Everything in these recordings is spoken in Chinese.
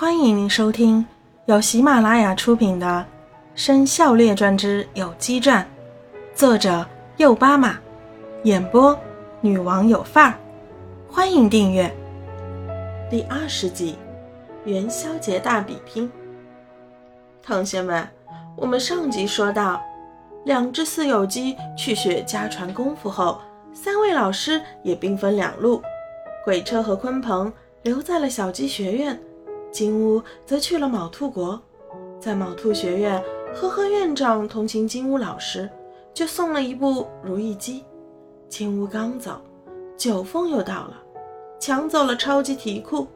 欢迎您收听由喜马拉雅出品的《生肖列传之有机传》，作者右巴马，演播女王有范儿。欢迎订阅。第二十集，元宵节大比拼。同学们，我们上集说到，两只四有鸡去学家传功夫后，三位老师也兵分两路，鬼车和鲲鹏留在了小鸡学院。金乌则去了卯兔国，在卯兔学院，呵呵院长同情金乌老师，就送了一部如意机。金乌刚走，九凤又到了，抢走了超级题库。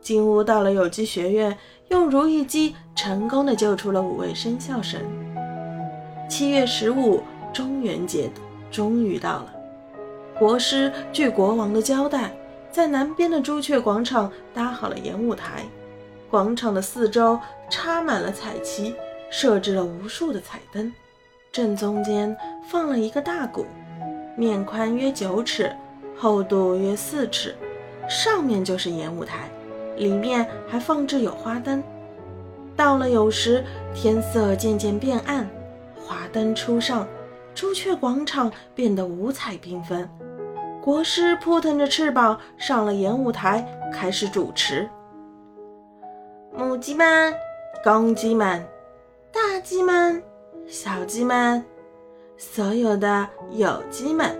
金乌到了有机学院，用如意机成功的救出了五位生肖神。七月十五，中元节终于到了。国师据国王的交代。在南边的朱雀广场搭好了演舞台，广场的四周插满了彩旗，设置了无数的彩灯，正中间放了一个大鼓，面宽约九尺，厚度约四尺，上面就是演舞台，里面还放置有花灯。到了酉时，天色渐渐变暗，华灯初上，朱雀广场变得五彩缤纷。国师扑腾着翅膀上了演舞台，开始主持。母鸡们、公鸡们、大鸡们、小鸡们，所有的有鸡们，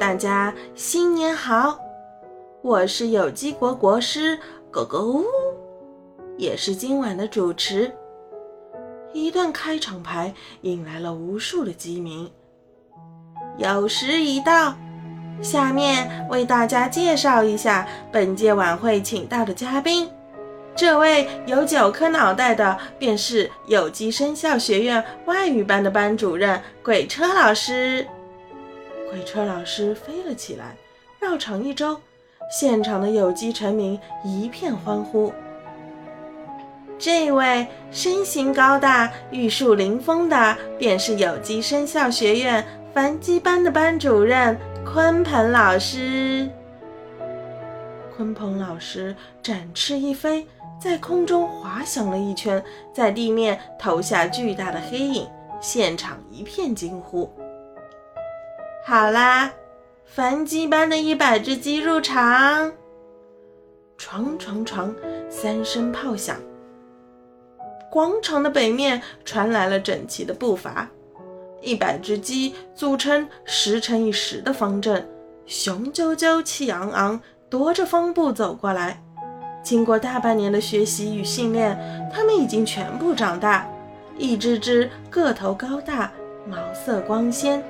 大家新年好！我是有机国国师狗狗呜，也是今晚的主持。一段开场白引来了无数的鸡鸣。酉时已到。下面为大家介绍一下本届晚会请到的嘉宾。这位有九颗脑袋的，便是有机生肖学院外语班的班主任鬼车老师。鬼车老师飞了起来，绕场一周，现场的有机臣民一片欢呼。这位身形高大、玉树临风的，便是有机生肖学院繁鸡班的班主任。鲲鹏老师，鲲鹏老师展翅一飞，在空中滑翔了一圈，在地面投下巨大的黑影，现场一片惊呼。好啦，繁鸡班的一百只鸡入场！床床床，三声炮响，广场的北面传来了整齐的步伐。一百只鸡组成十乘以十的方阵，雄赳赳、气昂昂，踱着方步走过来。经过大半年的学习与训练，它们已经全部长大，一只只个头高大，毛色光鲜。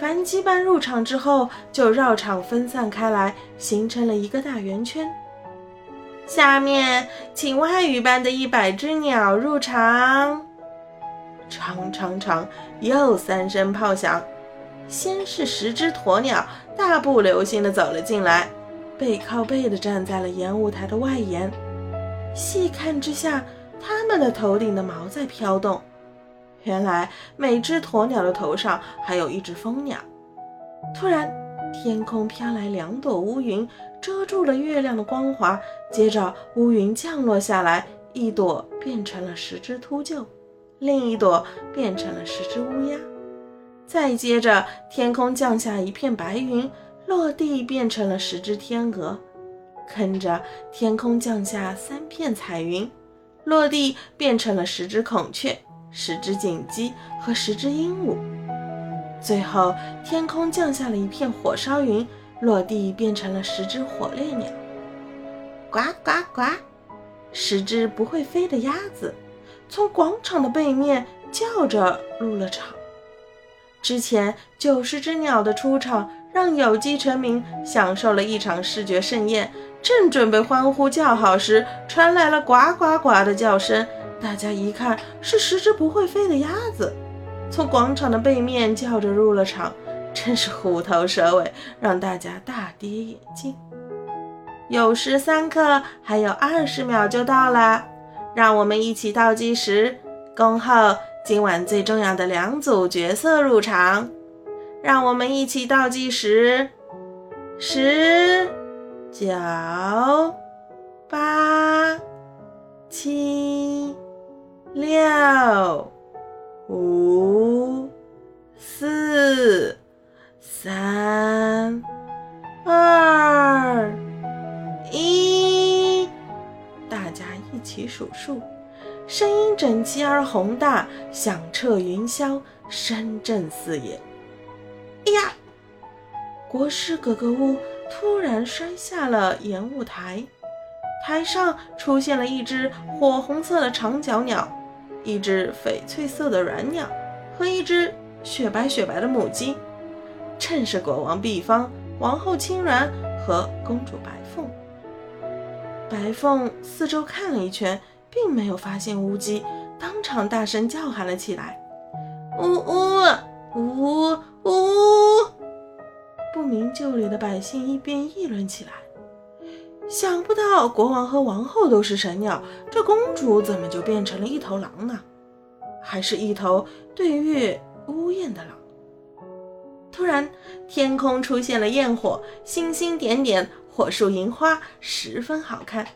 凡鸡班入场之后，就绕场分散开来，形成了一个大圆圈。下面，请外语班的一百只鸟入场。长长长，又三声炮响。先是十只鸵鸟大步流星地走了进来，背靠背地站在了演舞台的外沿。细看之下，它们的头顶的毛在飘动。原来每只鸵鸟的头上还有一只蜂鸟。突然，天空飘来两朵乌云，遮住了月亮的光华。接着，乌云降落下来，一朵变成了十只秃鹫。另一朵变成了十只乌鸦，再接着天空降下一片白云，落地变成了十只天鹅，跟着天空降下三片彩云，落地变成了十只孔雀、十只锦鸡和十只鹦鹉，最后天空降下了一片火烧云，落地变成了十只火烈鸟，呱呱呱，十只不会飞的鸭子。从广场的背面叫着入了场。之前九十只鸟的出场，让有机臣民享受了一场视觉盛宴。正准备欢呼叫好时，传来了呱呱呱的叫声。大家一看，是十只不会飞的鸭子，从广场的背面叫着入了场，真是虎头蛇尾，让大家大跌眼镜。酉时三刻，还有二十秒就到了。让我们一起倒计时，恭候今晚最重要的两组角色入场。让我们一起倒计时：十、九、八、七、六、起数数，声音整齐而宏大，响彻云霄，声震四野。哎呀！国师格格巫突然摔下了演舞台，台上出现了一只火红色的长脚鸟，一只翡翠色的软鸟和一只雪白雪白的母鸡，正是国王毕方、王后青鸾和公主白凤。白凤四周看了一圈，并没有发现乌鸡，当场大声叫喊了起来：“呜呜呜呜！”不明就里的百姓一边议论起来，想不到国王和王后都是神鸟，这公主怎么就变成了一头狼呢？还是一头对月呜咽的狼？突然，天空出现了焰火，星星点点，火树银花，十分好看。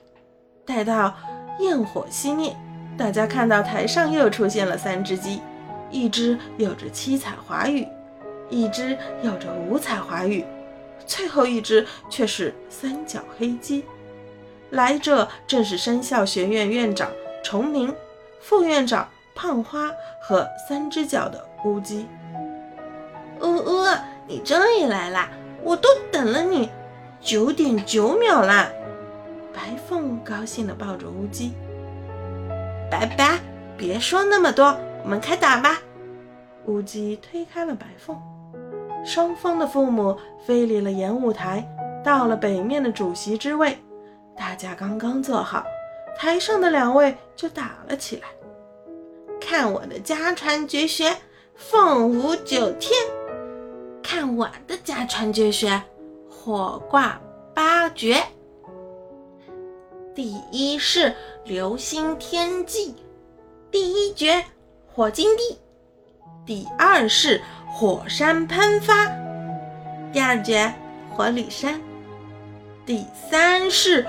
待到焰火熄灭，大家看到台上又出现了三只鸡，一只有着七彩华羽。一只有着五彩华羽，最后一只却是三角黑鸡。来者正是生肖学院院长崇明、副院长胖花和三只脚的乌鸡。呜呜，你终于来啦！我都等了你九点九秒啦！白凤高兴地抱着乌鸡。拜拜，别说那么多，我们开打吧。乌鸡推开了白凤。双方的父母飞离了演舞台，到了北面的主席之位。大家刚刚坐好，台上的两位就打了起来。看我的家传绝学凤舞九天，看我的家传绝学火卦八绝。第一式流星天际，第一绝火金地，第二式。火山喷发，第二绝火里山，第三式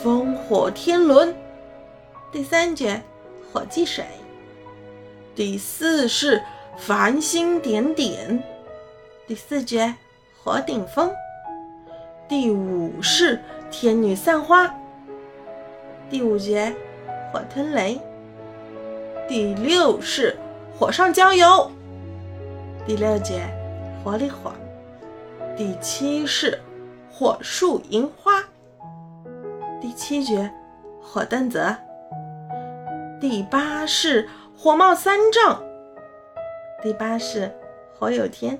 烽火天轮，第三绝火祭水，第四式繁星点点，第四绝火顶风，第五式天女散花，第五节火吞雷，第六式火上浇油。第六节，火里火；第七式，火树银花；第七节，火登泽；第八式，火冒三丈；第八式，火有天。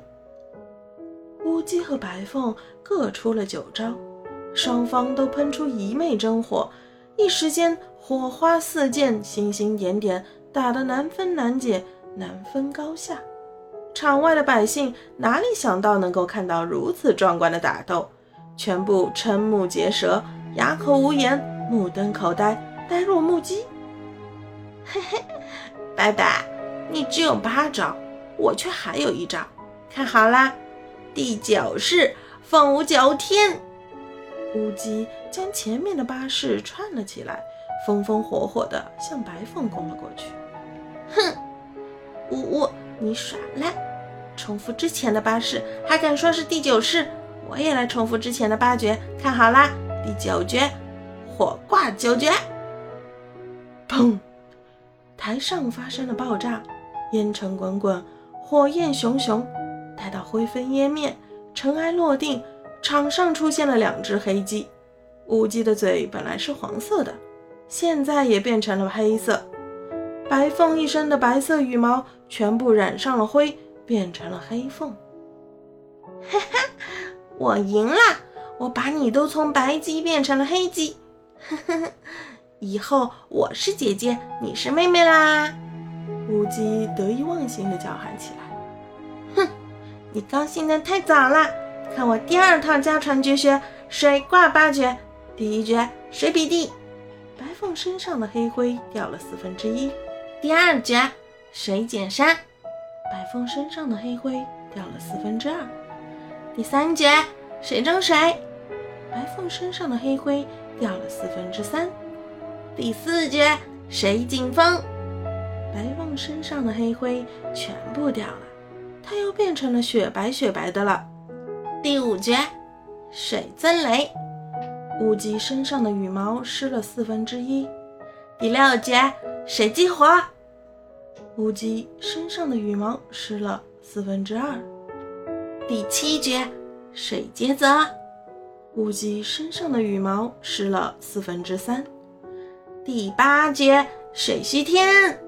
乌鸡和白凤各出了九招，双方都喷出一昧真火，一时间火花四溅，星星点点，打得难分难解，难分高下。场外的百姓哪里想到能够看到如此壮观的打斗，全部瞠目结舌，哑口无言，目瞪口呆，呆若木鸡。嘿嘿，白白，你只有八招，我却还有一招，看好啦！第九式凤舞九天。乌鸡将前面的八式串了起来，风风火火地向白凤攻了过去。哼，呜呜。你耍赖！重复之前的八式，还敢说是第九式？我也来重复之前的八绝，看好啦！第九绝，火挂九绝。砰！台上发生了爆炸，烟尘滚滚，火焰熊熊。待到灰飞烟灭，尘埃落定，场上出现了两只黑鸡。乌鸡的嘴本来是黄色的，现在也变成了黑色。白凤一身的白色羽毛全部染上了灰，变成了黑凤。哈哈，我赢了！我把你都从白鸡变成了黑鸡。呵呵，以后我是姐姐，你是妹妹啦！乌鸡得意忘形地叫喊起来。你高兴的太早了！看我第二套家传绝学——水挂八绝。第一绝水笔地，白凤身上的黑灰掉了四分之一。第二绝水剪山，白凤身上的黑灰掉了四分之二。第三绝水蒸水，白凤身上的黑灰掉了四分之三。第四绝谁进风？白凤身上的黑灰全部掉了，它又变成了雪白雪白的了。第五绝，水增雷。乌鸡身上的羽毛湿了四分之一。第六绝，水激活。乌鸡身上的羽毛湿了四分之二。第七绝，水结泽。乌鸡身上的羽毛湿了四分之三。第八绝，水须天。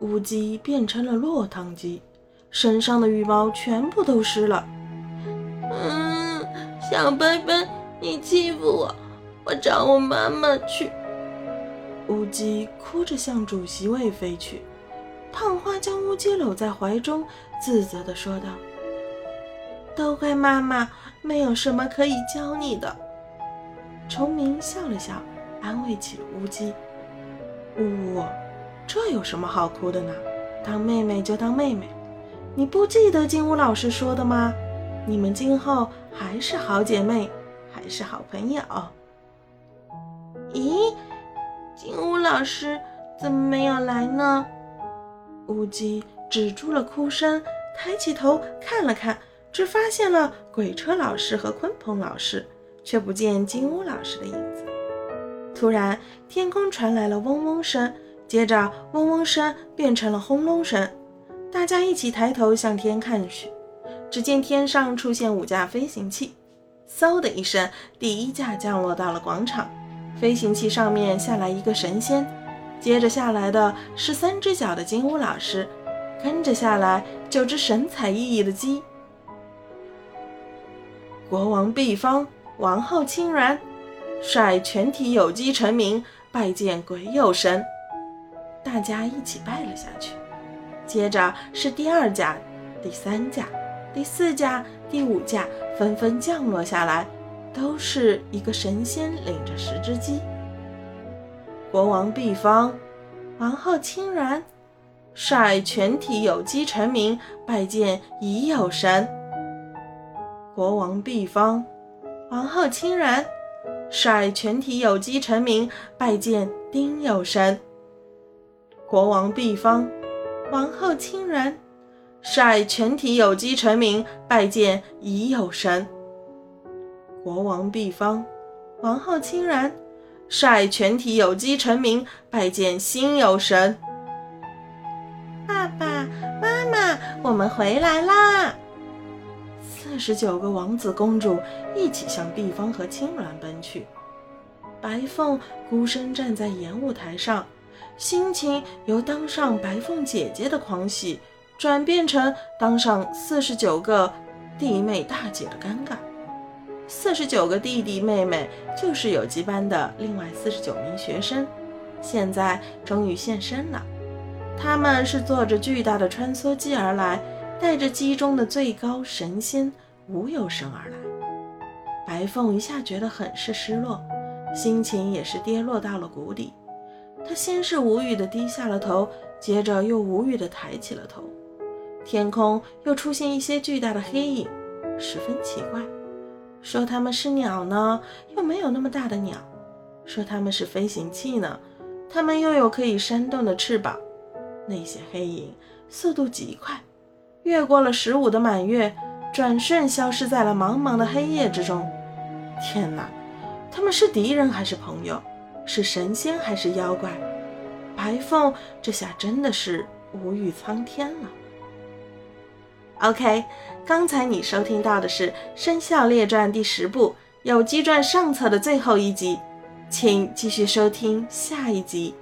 乌鸡变成了落汤鸡，身上的羽毛全部都湿了。嗯，小笨笨，你欺负我，我找我妈妈去。乌鸡哭着向主席位飞去。胖花将乌鸡搂在怀中，自责地说道：“都怪妈妈，没有什么可以教你的。”崇明笑了笑，安慰起了乌鸡：“呜呜。”这有什么好哭的呢？当妹妹就当妹妹。你不记得金乌老师说的吗？你们今后还是好姐妹，还是好朋友。咦，金乌老师怎么没有来呢？乌鸡止住了哭声，抬起头看了看，只发现了鬼车老师和鲲鹏老师，却不见金乌老师的影子。突然，天空传来了嗡嗡声。接着，嗡嗡声变成了轰隆声，大家一起抬头向天看去，只见天上出现五架飞行器，嗖的一声，第一架降落到了广场。飞行器上面下来一个神仙，接着下来的是三只脚的金乌老师，跟着下来九只神采奕奕的鸡。国王毕方，王后青鸾，率全体有机臣民拜见鬼有神。大家一起拜了下去，接着是第二架、第三架、第四架、第五架纷纷降落下来，都是一个神仙领着十只鸡。国王毕方，王后青鸾，率全体有鸡臣民拜见已有神。国王毕方，王后青鸾，率全体有鸡臣民拜见丁有神。国王毕方，王后青鸾，率全体有机臣民拜见已有神。国王毕方，王后青鸾，率全体有机臣民拜见新有神。爸爸妈妈，我们回来啦！四十九个王子公主一起向毕方和青鸾奔去。白凤孤身站在演舞台上。心情由当上白凤姐姐的狂喜，转变成当上四十九个弟妹大姐的尴尬。四十九个弟弟妹妹就是有机班的另外四十九名学生，现在终于现身了。他们是坐着巨大的穿梭机而来，带着机中的最高神仙无有生而来。白凤一下觉得很是失落，心情也是跌落到了谷底。他先是无语地低下了头，接着又无语地抬起了头。天空又出现一些巨大的黑影，十分奇怪。说他们是鸟呢，又没有那么大的鸟；说他们是飞行器呢，他们又有可以扇动的翅膀。那些黑影速度极快，越过了十五的满月，转瞬消失在了茫茫的黑夜之中。天哪，他们是敌人还是朋友？是神仙还是妖怪？白凤这下真的是无语苍天了。OK，刚才你收听到的是《生肖列传》第十部《有机传》上册的最后一集，请继续收听下一集。